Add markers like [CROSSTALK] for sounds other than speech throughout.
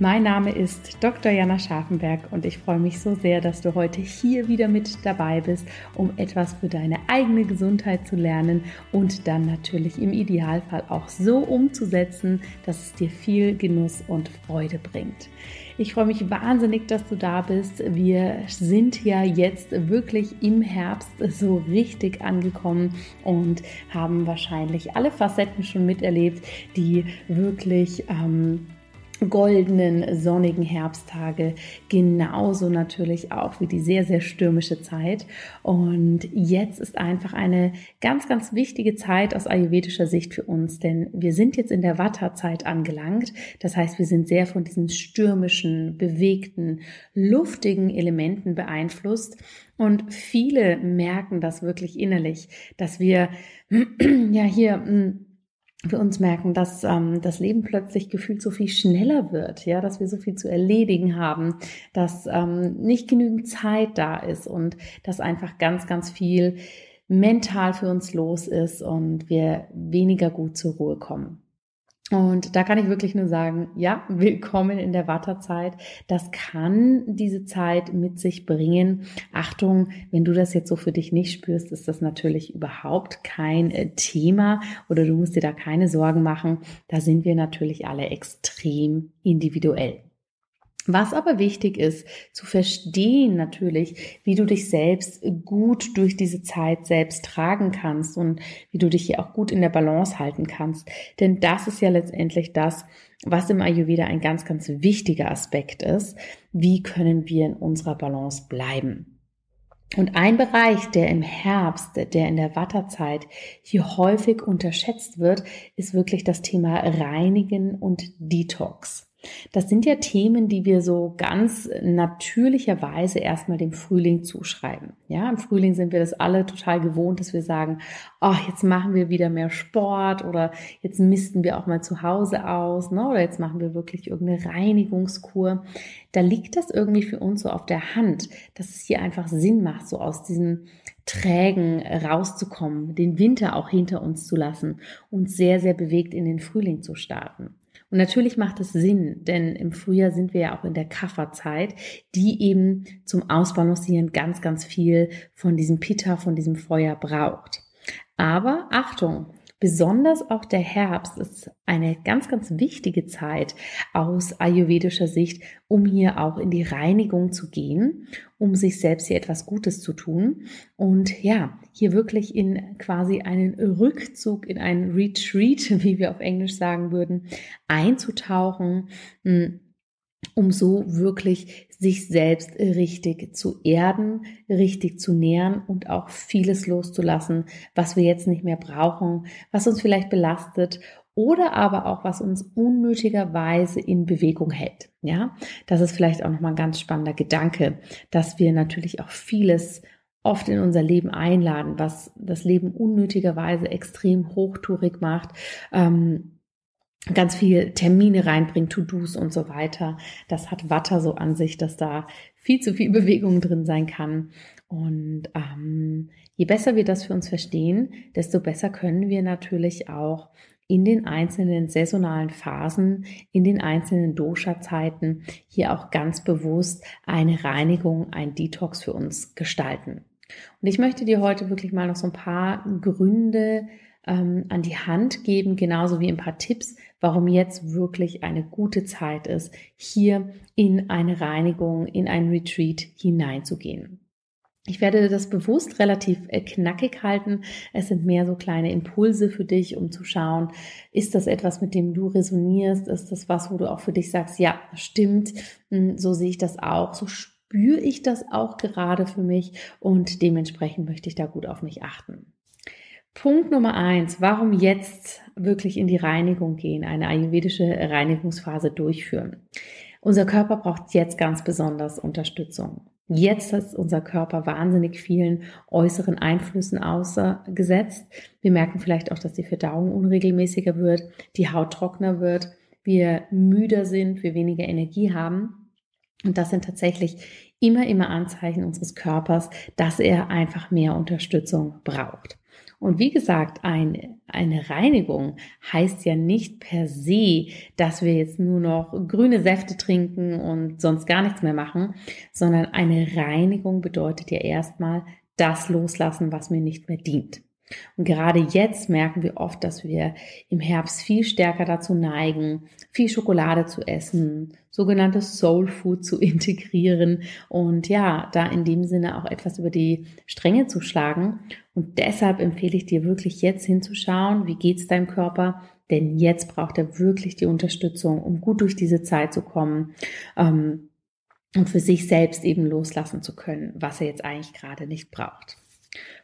Mein Name ist Dr. Jana Scharfenberg und ich freue mich so sehr, dass du heute hier wieder mit dabei bist, um etwas für deine eigene Gesundheit zu lernen und dann natürlich im Idealfall auch so umzusetzen, dass es dir viel Genuss und Freude bringt. Ich freue mich wahnsinnig, dass du da bist. Wir sind ja jetzt wirklich im Herbst so richtig angekommen und haben wahrscheinlich alle Facetten schon miterlebt, die wirklich ähm, goldenen, sonnigen Herbsttage, genauso natürlich auch wie die sehr, sehr stürmische Zeit. Und jetzt ist einfach eine ganz, ganz wichtige Zeit aus ayurvedischer Sicht für uns, denn wir sind jetzt in der Vata-Zeit angelangt. Das heißt, wir sind sehr von diesen stürmischen, bewegten, luftigen Elementen beeinflusst. Und viele merken das wirklich innerlich, dass wir [CLEARS THROAT] ja hier für uns merken, dass ähm, das Leben plötzlich gefühlt so viel schneller wird, ja, dass wir so viel zu erledigen haben, dass ähm, nicht genügend Zeit da ist und dass einfach ganz, ganz viel mental für uns los ist und wir weniger gut zur Ruhe kommen. Und da kann ich wirklich nur sagen, ja, willkommen in der Wartezeit. Das kann diese Zeit mit sich bringen. Achtung, wenn du das jetzt so für dich nicht spürst, ist das natürlich überhaupt kein äh, Thema oder du musst dir da keine Sorgen machen. Da sind wir natürlich alle extrem individuell. Was aber wichtig ist, zu verstehen natürlich, wie du dich selbst gut durch diese Zeit selbst tragen kannst und wie du dich hier auch gut in der Balance halten kannst. Denn das ist ja letztendlich das, was im Ayurveda ein ganz, ganz wichtiger Aspekt ist. Wie können wir in unserer Balance bleiben? Und ein Bereich, der im Herbst, der in der Watterzeit hier häufig unterschätzt wird, ist wirklich das Thema Reinigen und Detox. Das sind ja Themen, die wir so ganz natürlicherweise erstmal dem Frühling zuschreiben. Ja, im Frühling sind wir das alle total gewohnt, dass wir sagen, oh, jetzt machen wir wieder mehr Sport oder jetzt misten wir auch mal zu Hause aus, ne? oder jetzt machen wir wirklich irgendeine Reinigungskur. Da liegt das irgendwie für uns so auf der Hand, dass es hier einfach Sinn macht, so aus diesem Trägen rauszukommen, den Winter auch hinter uns zu lassen und sehr, sehr bewegt in den Frühling zu starten. Und natürlich macht es Sinn, denn im Frühjahr sind wir ja auch in der Kafferzeit, die eben zum Ausbalancieren ganz, ganz viel von diesem Pitta, von diesem Feuer braucht. Aber Achtung, Besonders auch der Herbst ist eine ganz, ganz wichtige Zeit aus ayurvedischer Sicht, um hier auch in die Reinigung zu gehen, um sich selbst hier etwas Gutes zu tun. Und ja, hier wirklich in quasi einen Rückzug, in einen Retreat, [LAUGHS] wie wir auf Englisch sagen würden, einzutauchen, hm, um so wirklich sich selbst richtig zu erden, richtig zu nähren und auch vieles loszulassen, was wir jetzt nicht mehr brauchen, was uns vielleicht belastet oder aber auch was uns unnötigerweise in Bewegung hält. Ja, das ist vielleicht auch nochmal ein ganz spannender Gedanke, dass wir natürlich auch vieles oft in unser Leben einladen, was das Leben unnötigerweise extrem hochtourig macht. Ähm, ganz viel Termine reinbringt, To-Dos und so weiter. Das hat Watter so an sich, dass da viel zu viel [LAUGHS] Bewegung drin sein kann. Und ähm, je besser wir das für uns verstehen, desto besser können wir natürlich auch in den einzelnen saisonalen Phasen, in den einzelnen Dosha-Zeiten hier auch ganz bewusst eine Reinigung, ein Detox für uns gestalten. Und ich möchte dir heute wirklich mal noch so ein paar Gründe ähm, an die Hand geben, genauso wie ein paar Tipps, warum jetzt wirklich eine gute Zeit ist, hier in eine Reinigung, in ein Retreat hineinzugehen. Ich werde das bewusst relativ äh, knackig halten. Es sind mehr so kleine Impulse für dich, um zu schauen, ist das etwas, mit dem du resonierst? Ist das was, wo du auch für dich sagst, ja, stimmt, hm, so sehe ich das auch, so spüre ich das auch gerade für mich und dementsprechend möchte ich da gut auf mich achten. Punkt Nummer eins, warum jetzt wirklich in die Reinigung gehen, eine ayurvedische Reinigungsphase durchführen? Unser Körper braucht jetzt ganz besonders Unterstützung. Jetzt ist unser Körper wahnsinnig vielen äußeren Einflüssen ausgesetzt. Wir merken vielleicht auch, dass die Verdauung unregelmäßiger wird, die Haut trockener wird, wir müder sind, wir weniger Energie haben. Und das sind tatsächlich immer, immer Anzeichen unseres Körpers, dass er einfach mehr Unterstützung braucht. Und wie gesagt, ein, eine Reinigung heißt ja nicht per se, dass wir jetzt nur noch grüne Säfte trinken und sonst gar nichts mehr machen, sondern eine Reinigung bedeutet ja erstmal das loslassen, was mir nicht mehr dient. Und gerade jetzt merken wir oft, dass wir im Herbst viel stärker dazu neigen, viel Schokolade zu essen, sogenanntes Soul Food zu [LAUGHS] integrieren und ja, da in dem Sinne auch etwas über die Stränge zu schlagen. Und deshalb empfehle ich dir wirklich jetzt hinzuschauen, wie geht's deinem Körper? Denn jetzt braucht er wirklich die Unterstützung, um gut durch diese Zeit zu kommen. Ähm, und für sich selbst eben loslassen zu können, was er jetzt eigentlich gerade nicht braucht.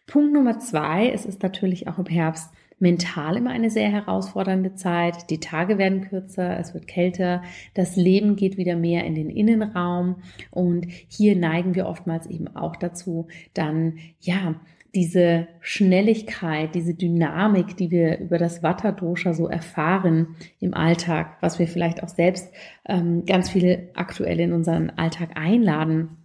Punkt Nummer zwei, es ist natürlich auch im Herbst mental immer eine sehr herausfordernde Zeit. Die Tage werden kürzer, es wird kälter, das Leben geht wieder mehr in den Innenraum und hier neigen wir oftmals eben auch dazu, dann ja, diese Schnelligkeit, diese Dynamik, die wir über das Vata-Dosha so erfahren im Alltag, was wir vielleicht auch selbst ähm, ganz viele aktuell in unseren Alltag einladen,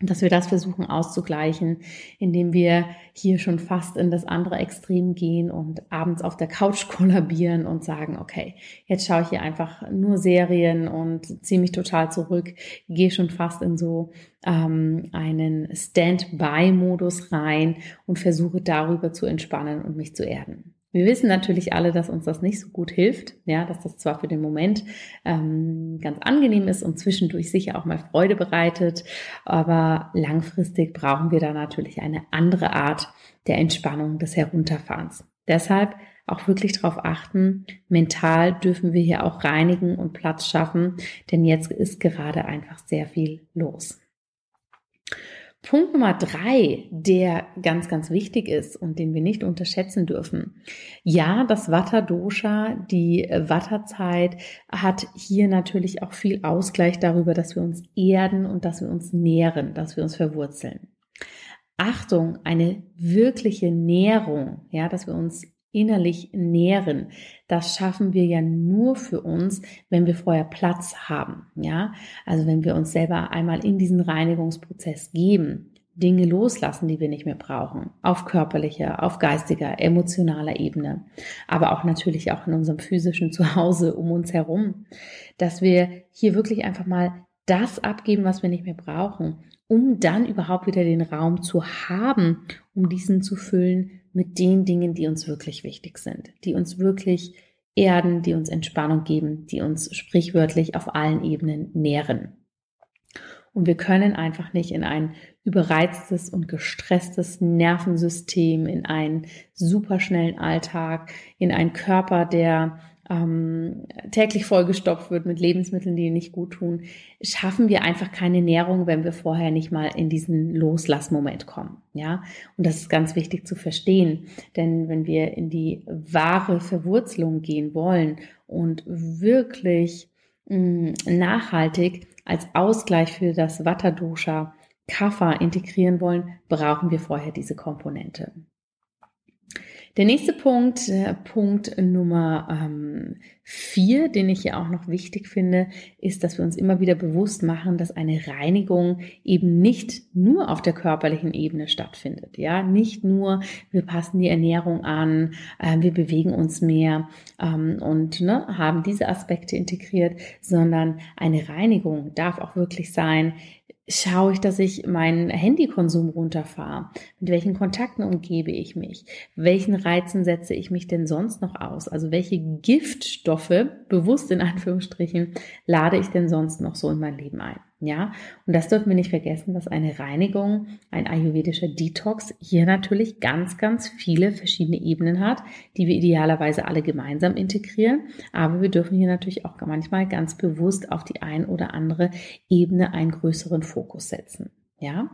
dass wir das versuchen auszugleichen, indem wir hier schon fast in das andere Extrem gehen und abends auf der Couch [LAUGHS] kollabieren und sagen, okay, jetzt schaue ich hier einfach nur Serien und ziehe mich total zurück, gehe schon fast in so ähm, einen Stand-by-Modus rein und versuche darüber zu entspannen und mich zu erden. Wir wissen natürlich alle, dass uns das nicht so gut hilft, ja, dass das zwar für den Moment ähm, ganz angenehm ist und zwischendurch sicher auch mal Freude bereitet, aber langfristig brauchen wir da natürlich eine andere Art der Entspannung, des Herunterfahrens. Deshalb auch wirklich darauf achten, mental dürfen wir hier auch reinigen und Platz schaffen, denn jetzt ist gerade einfach sehr viel los. Punkt Nummer drei, der ganz, ganz wichtig ist und den wir nicht unterschätzen dürfen. Ja, das Vata-Dosha, die Vata-Zeit hat hier natürlich auch viel Ausgleich darüber, dass wir uns erden und dass wir uns nähren, dass wir uns verwurzeln. Achtung, eine wirkliche Nährung, ja, dass wir uns innerlich nähren. Das schaffen wir ja nur für uns, wenn wir vorher Platz haben. Ja, also wenn wir uns selber einmal in diesen Reinigungsprozess geben, Dinge loslassen, die wir nicht mehr brauchen, auf körperlicher, auf geistiger, emotionaler Ebene, aber auch natürlich auch in unserem physischen Zuhause um uns herum, dass wir hier wirklich einfach mal das abgeben, was wir nicht mehr brauchen, um dann überhaupt wieder den Raum zu haben, um diesen zu füllen mit den Dingen, die uns wirklich wichtig sind, die uns wirklich erden, die uns Entspannung geben, die uns sprichwörtlich auf allen Ebenen nähren. Und wir können einfach nicht in ein überreiztes und gestresstes Nervensystem, in einen superschnellen Alltag, in einen Körper, der ähm, täglich vollgestopft wird mit Lebensmitteln, die nicht gut tun, schaffen wir einfach keine Nährung, wenn wir vorher nicht mal in diesen Loslassmoment kommen. Ja, und das ist ganz wichtig zu verstehen, denn wenn wir in die wahre Verwurzelung gehen wollen und wirklich mh, mm, nachhaltig als Ausgleich für das Vata-Dosha Kapha integrieren wollen, brauchen wir vorher diese Komponente. Der nächste Punkt, äh, Punkt Nummer ähm, vier, den ich hier auch noch wichtig finde, ist, dass wir uns immer wieder bewusst machen, dass eine Reinigung eben nicht nur auf der körperlichen Ebene stattfindet. Ja, nicht nur wir passen die Ernährung an, äh, wir bewegen uns mehr ähm, und ne, haben diese Aspekte integriert, sondern eine Reinigung darf auch wirklich sein, schaue ich, dass ich meinen Handykonsum runterfahre? Mit welchen Kontakten umgebe ich mich? Welchen Reizen setze ich mich denn sonst noch aus? Also welche Giftstoffe, bewusst in Anführungsstrichen, lade ich denn sonst noch so in mein Leben ein? Ja, und das dürfen wir nicht vergessen, dass eine Reinigung, ein ayurvedischer Detox hier natürlich ganz, ganz viele verschiedene Ebenen hat, die wir idealerweise alle gemeinsam integrieren. Aber wir dürfen hier natürlich auch manchmal ganz bewusst auf die ein oder andere Ebene einen größeren Fokus setzen. Ja.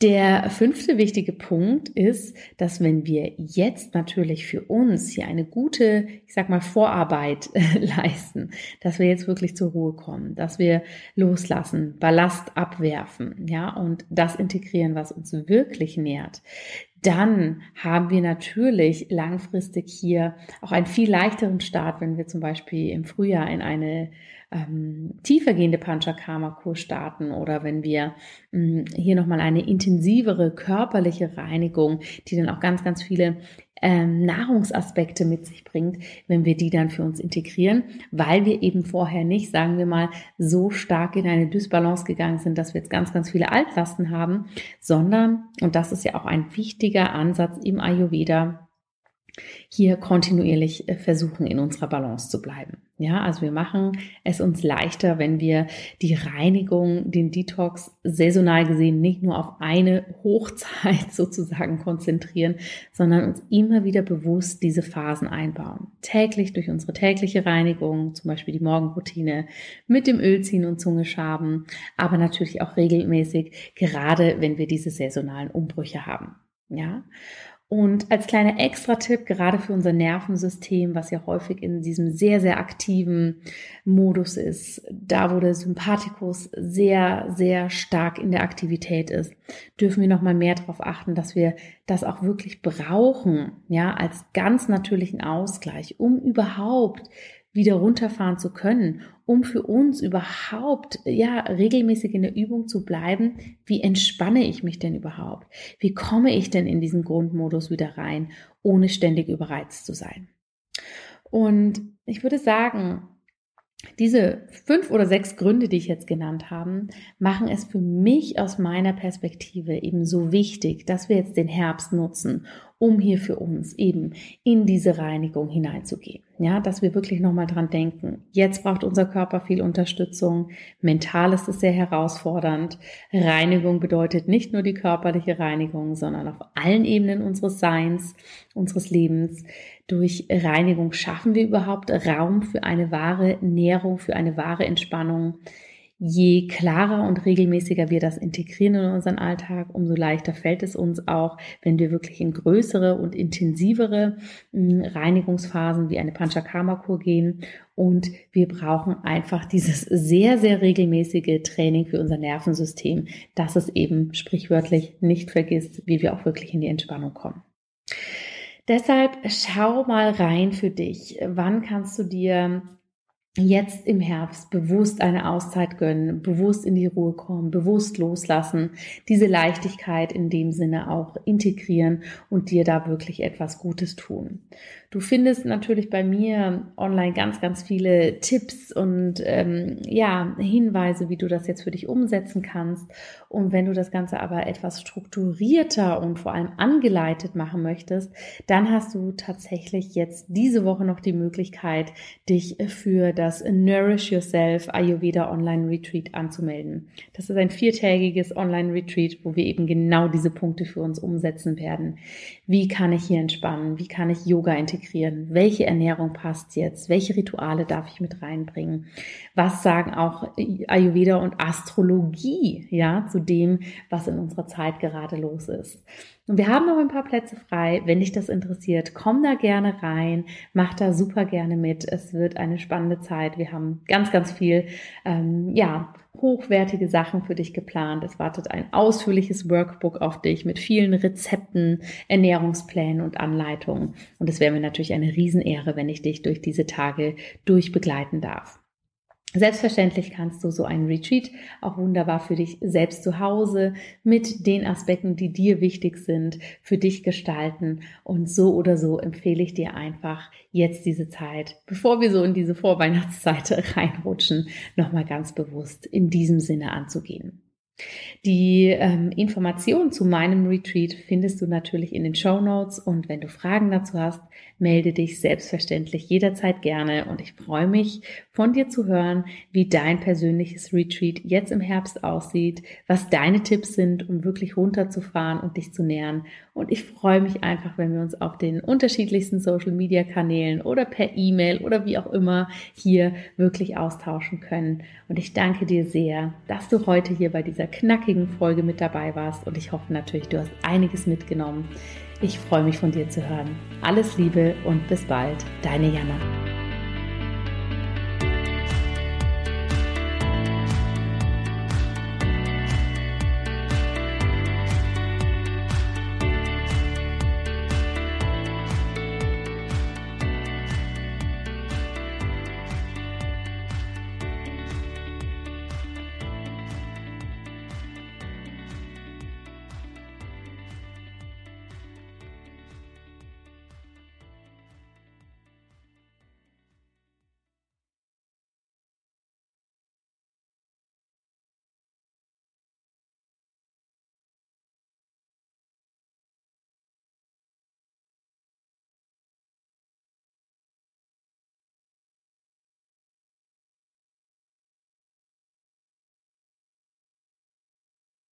Der fünfte wichtige Punkt ist, dass wenn wir jetzt natürlich für uns hier eine gute, ich sag mal, Vorarbeit äh, [LAUGHS] leisten, dass wir jetzt wirklich zur Ruhe kommen, dass wir loslassen, Ballast abwerfen, ja, und das integrieren, was uns wirklich nährt, dann haben wir natürlich langfristig hier auch einen viel leichteren Start, wenn wir zum Beispiel im Frühjahr in eine ähm, tiefergehende Panchakarma-Kur starten oder wenn wir mh, hm, hier nochmal eine intensivere körperliche Reinigung, die dann auch ganz, ganz viele ähm, Nahrungsaspekte mit sich bringt, wenn wir die dann für uns integrieren, weil wir eben vorher nicht, sagen wir mal, so stark in eine Dysbalance gegangen sind, dass wir jetzt ganz, ganz viele Altlasten haben, sondern, und das ist ja auch ein wichtiger Ansatz im Ayurveda, hier kontinuierlich äh, versuchen, in unserer Balance zu bleiben. Ja, also wir machen es uns leichter, wenn wir die Reinigung, den Detox saisonal gesehen nicht nur auf eine Hochzeit [LAUGHS] sozusagen konzentrieren, sondern uns immer wieder bewusst diese Phasen einbauen. Täglich durch unsere tägliche Reinigung, zum Beispiel die Morgenroutine mit dem Ölziehen und Zungeschaben, aber natürlich auch regelmäßig, gerade wenn wir diese saisonalen Umbrüche haben. Ja, und als kleiner Extra-Tipp, gerade für unser Nervensystem, was ja häufig in diesem sehr, sehr aktiven Modus ist, da wo der Sympathikus sehr, sehr stark in der Aktivität ist, dürfen wir nochmal mehr darauf achten, dass wir das auch wirklich brauchen, ja, als ganz natürlichen Ausgleich, um überhaupt wieder runterfahren zu können, um für uns überhaupt ja regelmäßig in der Übung zu bleiben, wie entspanne ich mich denn überhaupt? Wie komme ich denn in diesen Grundmodus wieder rein, ohne ständig überreizt zu sein? Und ich würde sagen, diese fünf oder sechs Gründe, die ich jetzt genannt habe, machen es für mich aus meiner Perspektive eben so wichtig, dass wir jetzt den Herbst nutzen, um hier für uns eben in diese Reinigung hineinzugehen. Ja, dass wir wirklich nochmal dran denken. Jetzt braucht unser Körper viel Unterstützung. Mental ist es sehr herausfordernd. Reinigung bedeutet nicht nur die körperliche Reinigung, sondern auf allen Ebenen unseres Seins, unseres Lebens. Durch Reinigung schaffen wir überhaupt Raum für eine wahre Nährung, für eine wahre Entspannung. Je klarer und regelmäßiger wir das integrieren in unseren Alltag, umso leichter fällt es uns auch, wenn wir wirklich in größere und intensivere hm, Reinigungsphasen wie eine Panchakarma-Kur gehen. Und wir brauchen einfach dieses sehr, sehr regelmäßige Training für unser Nervensystem, dass es eben sprichwörtlich nicht vergisst, wie wir auch wirklich in die Entspannung kommen. Deshalb schau mal rein für dich. Wann kannst du dir jetzt im Herbst bewusst eine Auszeit gönnen, bewusst in die Ruhe kommen, bewusst loslassen, diese Leichtigkeit in dem Sinne auch integrieren und dir da wirklich etwas Gutes tun. Du findest natürlich bei mir online ganz, ganz viele Tipps und ähm, ja, Hinweise, wie du das jetzt für dich umsetzen kannst. Und wenn du das Ganze aber etwas strukturierter und vor allem angeleitet machen möchtest, dann hast du tatsächlich jetzt diese Woche noch die Möglichkeit, dich für das Nourish Yourself Ayurveda Online Retreat anzumelden. Das ist ein viertägiges Online Retreat, wo wir eben genau diese Punkte für uns umsetzen werden. Wie kann ich hier entspannen? Wie kann ich Yoga integrieren? Integrieren? Welche Ernährung passt jetzt? Welche Rituale darf ich mit reinbringen? Was sagen auch Ayurveda und Astrologie, ja, zu dem, was in unserer Zeit gerade los ist? Und wir haben noch ein paar Plätze frei. Wenn dich das interessiert, komm da gerne rein, mach da super gerne mit. Es wird eine spannende Zeit. Wir haben ganz, ganz viel, ähm, ja, hochwertige Sachen für dich geplant. Es wartet ein ausführliches Workbook auf dich mit vielen Rezepten, Ernährungsplänen und Anleitungen. Und es wäre mir natürlich eine Riesenehre, wenn ich dich durch diese Tage durchbegleiten darf. Selbstverständlich kannst du so einen Retreat auch wunderbar für dich selbst zu Hause mit den Aspekten, die dir wichtig sind, für dich gestalten. Und so oder so empfehle ich dir einfach jetzt diese Zeit, bevor wir so in diese Vorweihnachtszeit [LAUGHS] reinrutschen, nochmal ganz bewusst in diesem Sinne anzugehen. Die ähm, Informationen zu meinem Retreat findest du natürlich in den Show Notes und wenn du Fragen dazu hast, melde dich selbstverständlich jederzeit gerne und ich freue mich von dir zu hören, wie dein persönliches Retreat jetzt im Herbst aussieht, was deine Tipps sind, um wirklich runterzufahren und dich zu nähern und ich freue mich einfach, wenn wir uns auf den unterschiedlichsten Social Media Kanälen oder per E-Mail oder wie auch immer hier wirklich austauschen können und ich danke dir sehr, dass du heute hier bei dieser knackigen Folge mit dabei warst und ich hoffe natürlich, du hast einiges mitgenommen. Ich freue mich von dir zu hören. Alles Liebe und bis bald, deine Jana.